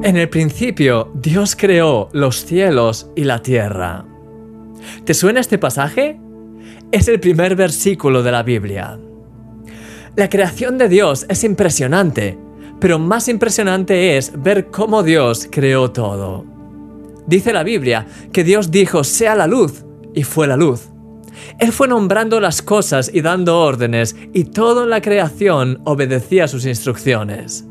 En el principio, Dios creó los cielos y la tierra. ¿Te suena este pasaje? Es el primer versículo de la Biblia. La creación de Dios es impresionante, pero más impresionante es ver cómo Dios creó todo. Dice la Biblia que Dios dijo sea la luz y fue la luz. Él fue nombrando las cosas y dando órdenes, y todo en la creación obedecía sus instrucciones.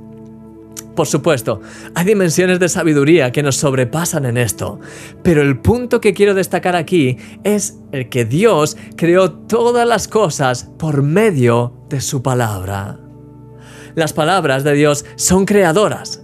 Por supuesto, hay dimensiones de sabiduría que nos sobrepasan en esto, pero el punto que quiero destacar aquí es el que Dios creó todas las cosas por medio de su palabra. Las palabras de Dios son creadoras.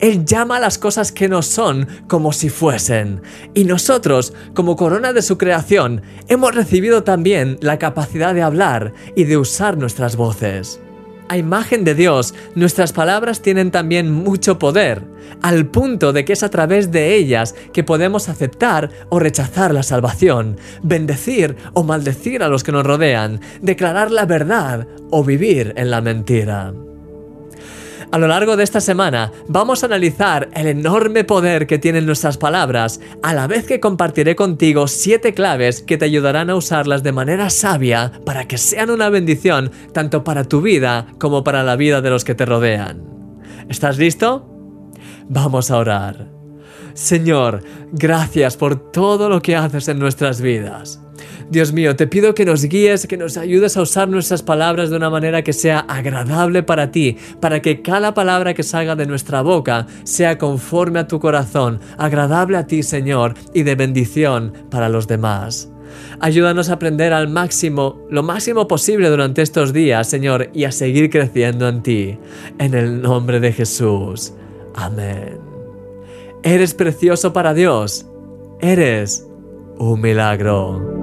Él llama a las cosas que no son como si fuesen. Y nosotros, como corona de su creación, hemos recibido también la capacidad de hablar y de usar nuestras voces a imagen de Dios, nuestras palabras tienen también mucho poder, al punto de que es a través de ellas que podemos aceptar o rechazar la salvación, bendecir o maldecir a los que nos rodean, declarar la verdad o vivir en la mentira. A lo largo de esta semana vamos a analizar el enorme poder que tienen nuestras palabras, a la vez que compartiré contigo siete claves que te ayudarán a usarlas de manera sabia para que sean una bendición tanto para tu vida como para la vida de los que te rodean. ¿Estás listo? Vamos a orar. Señor, gracias por todo lo que haces en nuestras vidas. Dios mío, te pido que nos guíes, que nos ayudes a usar nuestras palabras de una manera que sea agradable para ti, para que cada palabra que salga de nuestra boca sea conforme a tu corazón, agradable a ti, Señor, y de bendición para los demás. Ayúdanos a aprender al máximo, lo máximo posible durante estos días, Señor, y a seguir creciendo en ti. En el nombre de Jesús. Amén. Eres precioso para Dios. Eres un milagro.